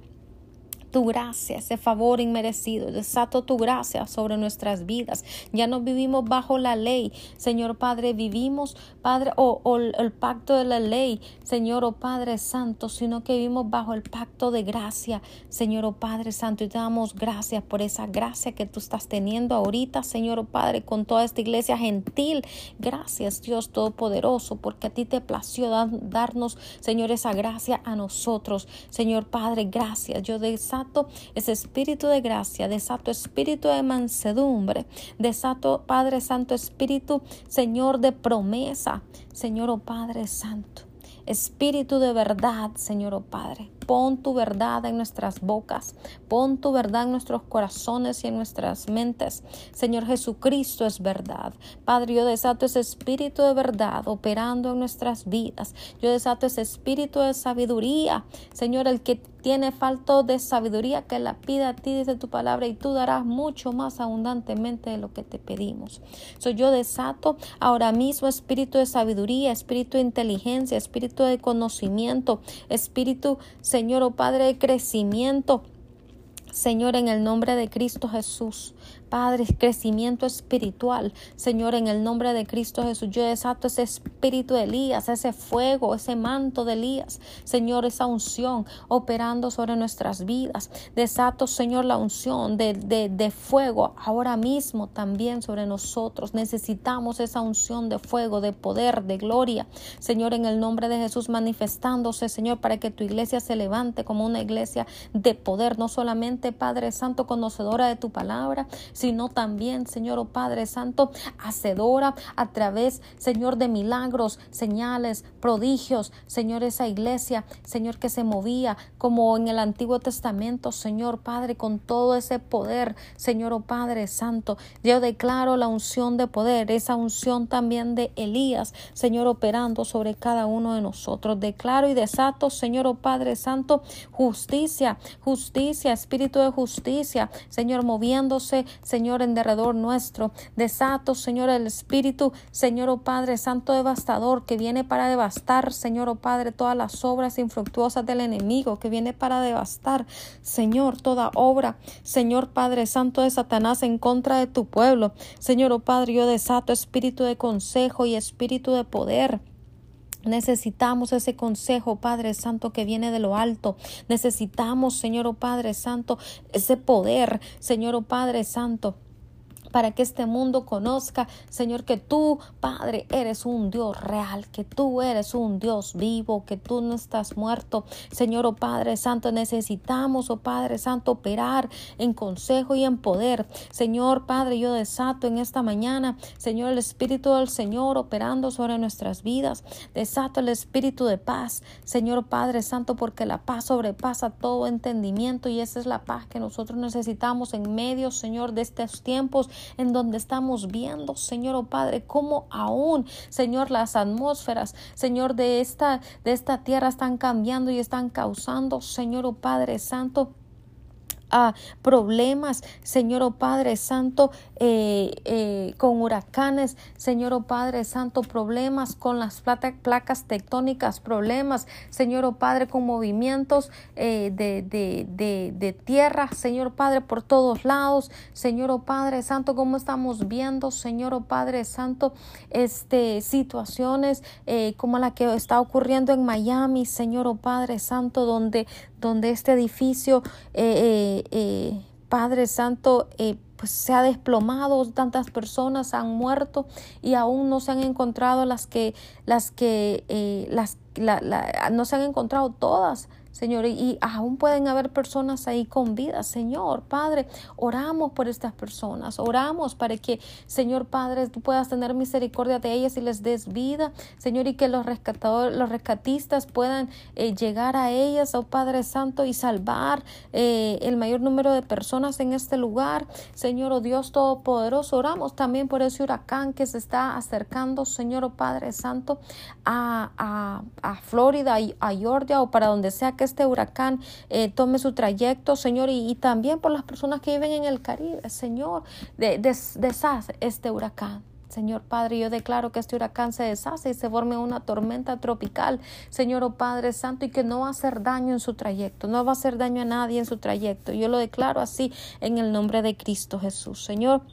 S2: tu gracia, ese favor inmerecido. Desato tu gracia sobre nuestras vidas. Ya no vivimos bajo la ley, Señor Padre, vivimos, Padre, o, el pacto de la ley, Señor, o oh Padre Santo, sino que vivimos bajo el pacto de gracia, Señor, o oh Padre Santo, y te damos gracias por esa gracia que tú estás teniendo ahorita, Señor, oh Padre, con toda esta iglesia gentil. Gracias, Dios Todopoderoso, porque a ti te plació darnos, Señor, esa gracia a nosotros. Señor Padre, gracias. Yo desato ese espíritu de gracia, desato espíritu de mansedumbre, desato Padre Santo, espíritu Señor de promesa, Señor o oh Padre Santo. Espíritu de verdad, Señor o oh Padre. Pon tu verdad en nuestras bocas, pon tu verdad en nuestros corazones y en nuestras mentes. Señor Jesucristo es verdad. Padre, yo desato ese espíritu de verdad operando en nuestras vidas. Yo desato ese espíritu de sabiduría. Señor, el que tiene falta de sabiduría, que la pida a ti, dice tu palabra, y tú darás mucho más abundantemente de lo que te pedimos. Soy yo desato ahora mismo espíritu de sabiduría, espíritu de inteligencia, espíritu de conocimiento, espíritu, Señor, oh Padre, de crecimiento. Señor, en el nombre de Cristo Jesús. Padre, crecimiento espiritual. Señor, en el nombre de Cristo Jesús, yo desato ese espíritu de Elías, ese fuego, ese manto de Elías. Señor, esa unción operando sobre nuestras vidas. Desato, Señor, la unción de, de, de fuego ahora mismo también sobre nosotros. Necesitamos esa unción de fuego, de poder, de gloria. Señor, en el nombre de Jesús, manifestándose, Señor, para que tu iglesia se levante como una iglesia de poder, no solamente, Padre Santo, conocedora de tu palabra, sino también, Señor oh Padre Santo, hacedora a través, Señor, de milagros, señales, prodigios, Señor, esa iglesia, Señor, que se movía como en el Antiguo Testamento, Señor Padre, con todo ese poder, Señor oh Padre Santo. Yo declaro la unción de poder, esa unción también de Elías, Señor, operando sobre cada uno de nosotros. Declaro y desato, Señor oh Padre Santo, justicia, justicia, espíritu de justicia, Señor, moviéndose, Señor, en derredor nuestro. Desato, Señor, el Espíritu, Señor, oh Padre Santo devastador, que viene para devastar, Señor, oh Padre, todas las obras infructuosas del enemigo, que viene para devastar, Señor, toda obra, Señor Padre Santo de Satanás en contra de tu pueblo. Señor, oh Padre, yo desato espíritu de consejo y espíritu de poder. Necesitamos ese consejo, Padre Santo, que viene de lo alto. Necesitamos, Señor, oh Padre Santo, ese poder, Señor, oh Padre Santo para que este mundo conozca, Señor, que tú, Padre, eres un Dios real, que tú eres un Dios vivo, que tú no estás muerto. Señor, oh Padre Santo, necesitamos, oh Padre Santo, operar en consejo y en poder. Señor, Padre, yo desato en esta mañana, Señor, el Espíritu del Señor operando sobre nuestras vidas. Desato el Espíritu de paz, Señor, Padre Santo, porque la paz sobrepasa todo entendimiento y esa es la paz que nosotros necesitamos en medio, Señor, de estos tiempos en donde estamos viendo, Señor, oh Padre, cómo aún, Señor, las atmósferas, Señor, de esta, de esta tierra están cambiando y están causando, Señor, oh Padre Santo, problemas, Señor oh Padre Santo, eh, eh, con huracanes, Señor oh Padre Santo, problemas con las placas tectónicas, problemas, Señor oh Padre, con movimientos eh, de, de, de, tierra, Señor Padre, por todos lados, Señor oh Padre Santo, como estamos viendo, Señor oh Padre Santo, este, situaciones como la que está ocurriendo en Miami, Señor oh Padre Santo, donde, donde este edificio, eh, eh, eh, Padre Santo, pues se ha desplomado, tantas personas han muerto y aún no se han encontrado las que, las que, las, no se han encontrado todas Señor, y aún pueden haber personas ahí con vida, Señor, Padre, oramos por estas personas, oramos para que, Señor Padre, tú puedas tener misericordia de ellas y les des vida, Señor, y que los rescatadores, los rescatistas puedan eh, llegar a ellas, oh Padre Santo, y salvar eh, el mayor número de personas en este lugar, Señor, oh Dios Todopoderoso, oramos también por ese huracán que se está acercando, Señor, oh Padre Santo, a, a, a Florida, a Georgia o para donde sea que este huracán eh, tome su trayecto, Señor, y, también por las personas que viven en el Caribe, Señor, de, deshace este huracán. Señor Padre, yo declaro que este huracán se deshace y se forme una tormenta tropical, Señor oh Padre Santo, y que no va a hacer daño en su trayecto, no va a hacer daño a nadie en su trayecto. Yo lo declaro así en el nombre de Cristo Jesús. Señor,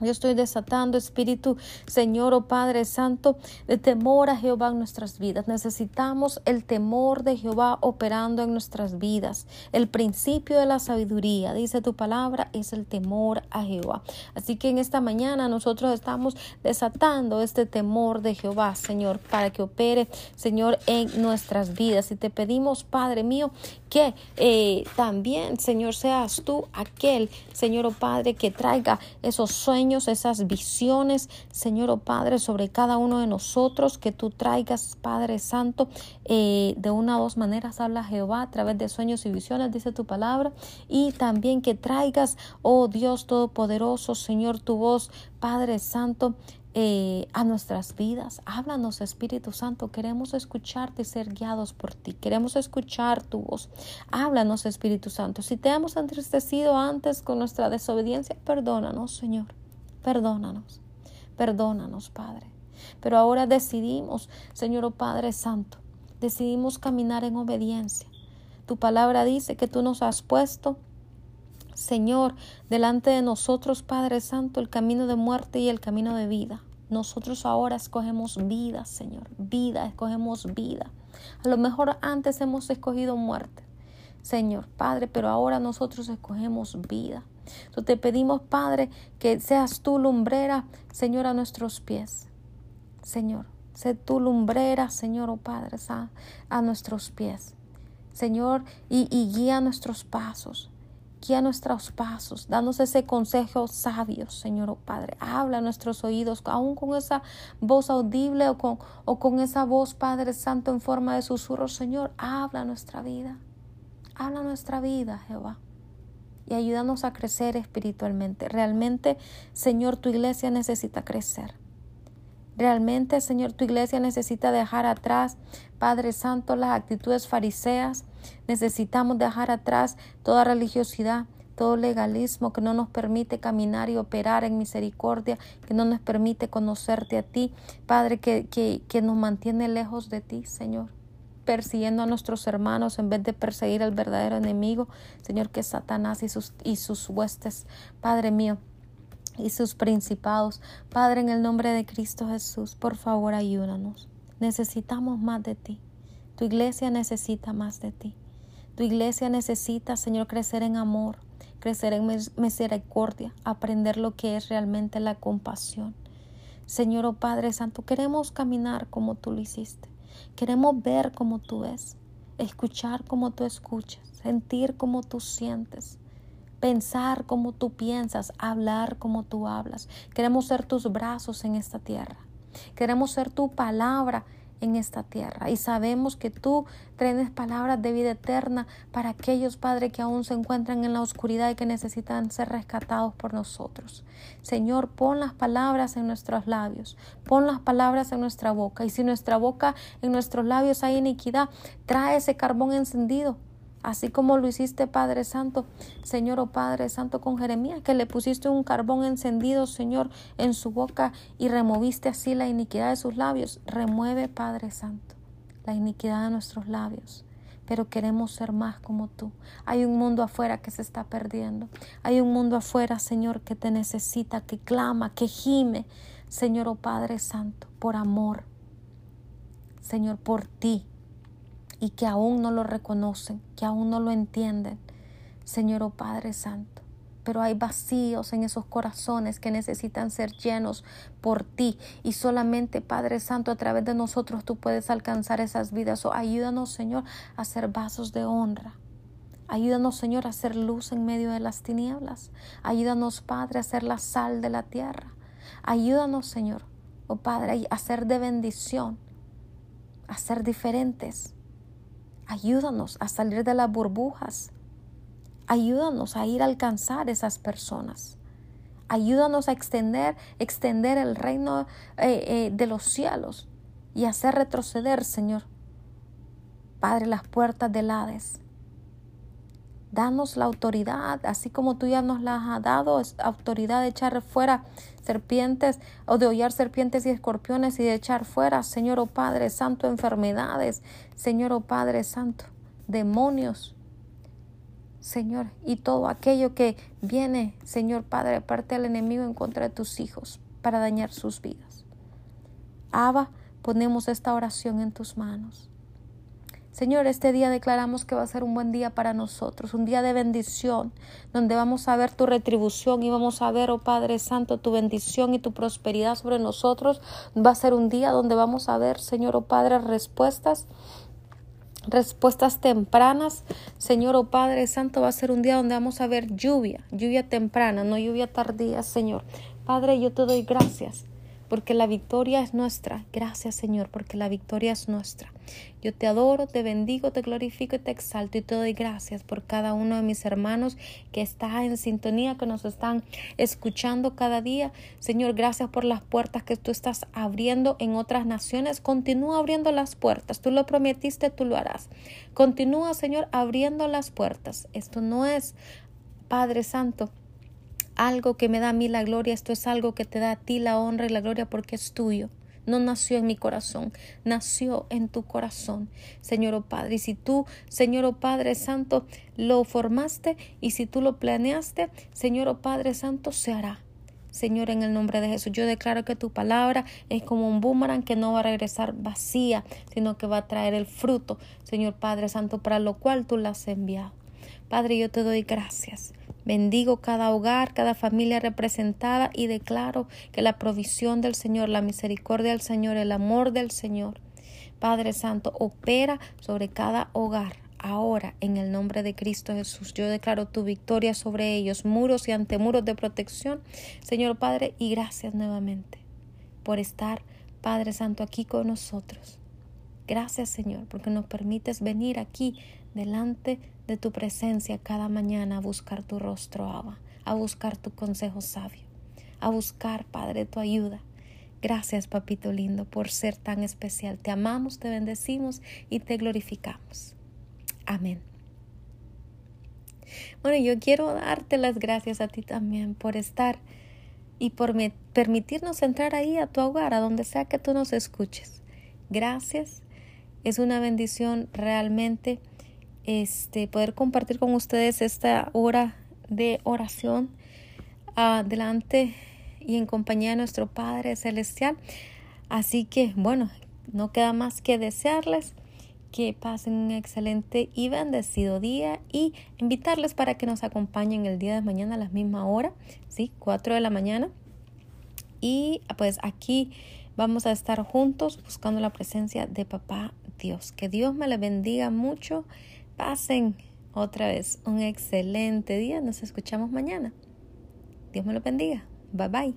S2: yo estoy desatando, Espíritu, Señor, oh Padre Santo, de temor a Jehová en nuestras vidas. Necesitamos el temor de Jehová operando en nuestras vidas. El principio de la sabiduría, dice tu palabra, es el temor a Jehová. Así que en esta mañana nosotros estamos desatando este temor de Jehová, Señor, para que opere, Señor, en nuestras vidas. Y te pedimos, Padre mío, que eh, también, Señor, seas tú aquel, Señor, oh Padre, que traiga esos sueños esas visiones, Señor o oh Padre, sobre cada uno de nosotros, que tú traigas, Padre Santo, eh, de una o dos maneras habla Jehová a través de sueños y visiones, dice tu palabra, y también que traigas, oh Dios Todopoderoso, Señor, tu voz, Padre Santo, eh, a nuestras vidas. Háblanos, Espíritu Santo. Queremos escucharte y ser guiados por ti. Queremos escuchar tu voz. Háblanos, Espíritu Santo. Si te hemos entristecido antes con nuestra desobediencia, perdónanos, Señor. Perdónanos, perdónanos, Padre. Pero ahora decidimos, Señor oh Padre Santo, decidimos caminar en obediencia. Tu palabra dice que tú nos has puesto, Señor, delante de nosotros, Padre Santo, el camino de muerte y el camino de vida. Nosotros ahora escogemos vida, Señor, vida, escogemos vida. A lo mejor antes hemos escogido muerte, Señor, Padre, pero ahora nosotros escogemos vida te pedimos, Padre, que seas tú lumbrera, Señor, a nuestros pies. Señor, sé tú lumbrera, Señor, oh Padre, a, a nuestros pies. Señor, y, y guía nuestros pasos guía nuestros pasos, danos ese consejo sabio, Señor oh Padre. Habla a nuestros oídos, aún con esa voz audible o con, o con esa voz, Padre Santo, en forma de susurro, Señor, habla nuestra vida. Habla nuestra vida, Jehová y ayúdanos a crecer espiritualmente. Realmente, Señor, tu iglesia necesita crecer. Realmente, Señor, tu iglesia necesita dejar atrás, Padre Santo, las actitudes fariseas. Necesitamos dejar atrás toda religiosidad, todo legalismo que no nos permite caminar y operar en misericordia, que no nos permite conocerte a ti, Padre, que, que, que nos mantiene lejos de ti, Señor persiguiendo a nuestros hermanos en vez de perseguir al verdadero enemigo, Señor, que Satanás y sus, y sus huestes, Padre mío, y sus principados. Padre, en el nombre de Cristo Jesús, por favor, ayúdanos. Necesitamos más de ti. Tu iglesia necesita más de ti. Tu iglesia necesita, Señor, crecer en amor, crecer en misericordia, aprender lo que es realmente la compasión. Señor, oh Padre Santo, queremos caminar como tú lo hiciste. Queremos ver como tú ves, escuchar como tú escuchas, sentir como tú sientes, pensar como tú piensas, hablar como tú hablas. Queremos ser tus brazos en esta tierra. Queremos ser tu palabra en esta tierra. Y sabemos que tú tienes palabras de vida eterna para aquellos, Padre, que aún se encuentran en la oscuridad y que necesitan ser rescatados por nosotros. Señor, pon las palabras en nuestros labios, pon las palabras en nuestra boca. Y si nuestra boca, en nuestros labios hay iniquidad, trae ese carbón encendido así como lo hiciste, Padre Santo, Señor, oh Padre Santo, con Jeremías, que le pusiste un carbón encendido, Señor, en su boca y removiste así la iniquidad de sus labios. Remueve, Padre Santo, la iniquidad de nuestros labios. Pero queremos ser más como tú. Hay un mundo afuera que se está perdiendo. Hay un mundo afuera, Señor, que te necesita, que clama, que gime, Señor, oh Padre Santo, por amor. Señor, por ti, y que aún no lo reconocen, que aún no lo entienden. Señor oh Padre Santo, pero hay vacíos en esos corazones que necesitan ser llenos por ti y solamente Padre Santo a través de nosotros tú puedes alcanzar esas vidas. O ayúdanos Señor a ser vasos de honra. Ayúdanos Señor a ser luz en medio de las tinieblas. Ayúdanos Padre a ser la sal de la tierra. Ayúdanos Señor, oh Padre, a ser de bendición, a ser diferentes Ayúdanos a salir de las burbujas. Ayúdanos a ir a alcanzar esas personas. Ayúdanos a extender, extender el reino eh, eh, de los cielos y hacer retroceder, Señor. Padre, las puertas del Hades. Danos la autoridad, así como tú ya nos la has dado, autoridad de echar fuera serpientes o de hollar serpientes y escorpiones y de echar fuera, Señor o oh Padre Santo, enfermedades, Señor o oh Padre Santo, demonios, Señor, y todo aquello que viene, Señor Padre, parte del enemigo en contra de tus hijos para dañar sus vidas. Abba, ponemos esta oración en tus manos. Señor, este día declaramos que va a ser un buen día para nosotros, un día de bendición, donde vamos a ver tu retribución y vamos a ver, oh Padre Santo, tu bendición y tu prosperidad sobre nosotros. Va a ser un día donde vamos a ver, Señor, oh Padre, respuestas respuestas tempranas. Señor, oh Padre Santo, va a ser un día donde vamos a ver lluvia, lluvia temprana, no lluvia tardía, Señor. Padre, yo te doy gracias porque la victoria es nuestra. Gracias Señor, porque la victoria es nuestra. Yo te adoro, te bendigo, te glorifico y te exalto y te doy gracias por cada uno de mis hermanos que está en sintonía, que nos están escuchando cada día. Señor, gracias por las puertas que tú estás abriendo en otras naciones. Continúa abriendo las puertas. Tú lo prometiste, tú lo harás. Continúa, Señor, abriendo las puertas. Esto no es, Padre Santo, algo que me da a mí la gloria, esto es algo que te da a ti la honra y la gloria porque es tuyo. No nació en mi corazón, nació en tu corazón, Señor o oh Padre. Y si tú, Señor o oh Padre Santo, lo formaste y si tú lo planeaste, Señor o oh Padre Santo, se hará. Señor, en el nombre de Jesús, yo declaro que tu palabra es como un boomerang que no va a regresar vacía, sino que va a traer el fruto, Señor Padre Santo, para lo cual tú la has enviado. Padre, yo te doy gracias. Bendigo cada hogar, cada familia representada y declaro que la provisión del Señor, la misericordia del Señor, el amor del Señor, Padre Santo, opera sobre cada hogar. Ahora, en el nombre de Cristo Jesús, yo declaro tu victoria sobre ellos, muros y antemuros de protección, Señor Padre, y gracias nuevamente por estar, Padre Santo, aquí con nosotros. Gracias, Señor, porque nos permites venir aquí delante de tu presencia cada mañana a buscar tu rostro, Abba, a buscar tu consejo sabio, a buscar, Padre, tu ayuda. Gracias, papito lindo, por ser tan especial. Te amamos, te bendecimos y te glorificamos. Amén. Bueno, yo quiero darte las gracias a ti también por estar y por permitirnos entrar ahí a tu hogar, a donde sea que tú nos escuches. Gracias. Es una bendición realmente este, poder compartir con ustedes esta hora de oración adelante y en compañía de nuestro Padre Celestial. Así que, bueno, no queda más que desearles que pasen un excelente y bendecido día y invitarles para que nos acompañen el día de mañana a la misma hora, ¿sí? 4 de la mañana. Y pues aquí vamos a estar juntos buscando la presencia de papá Dios. Que Dios me le bendiga mucho. Pasen otra vez un excelente día. Nos escuchamos mañana. Dios me lo bendiga. Bye bye.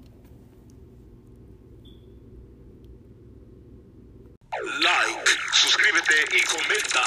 S1: Like, suscríbete y comenta.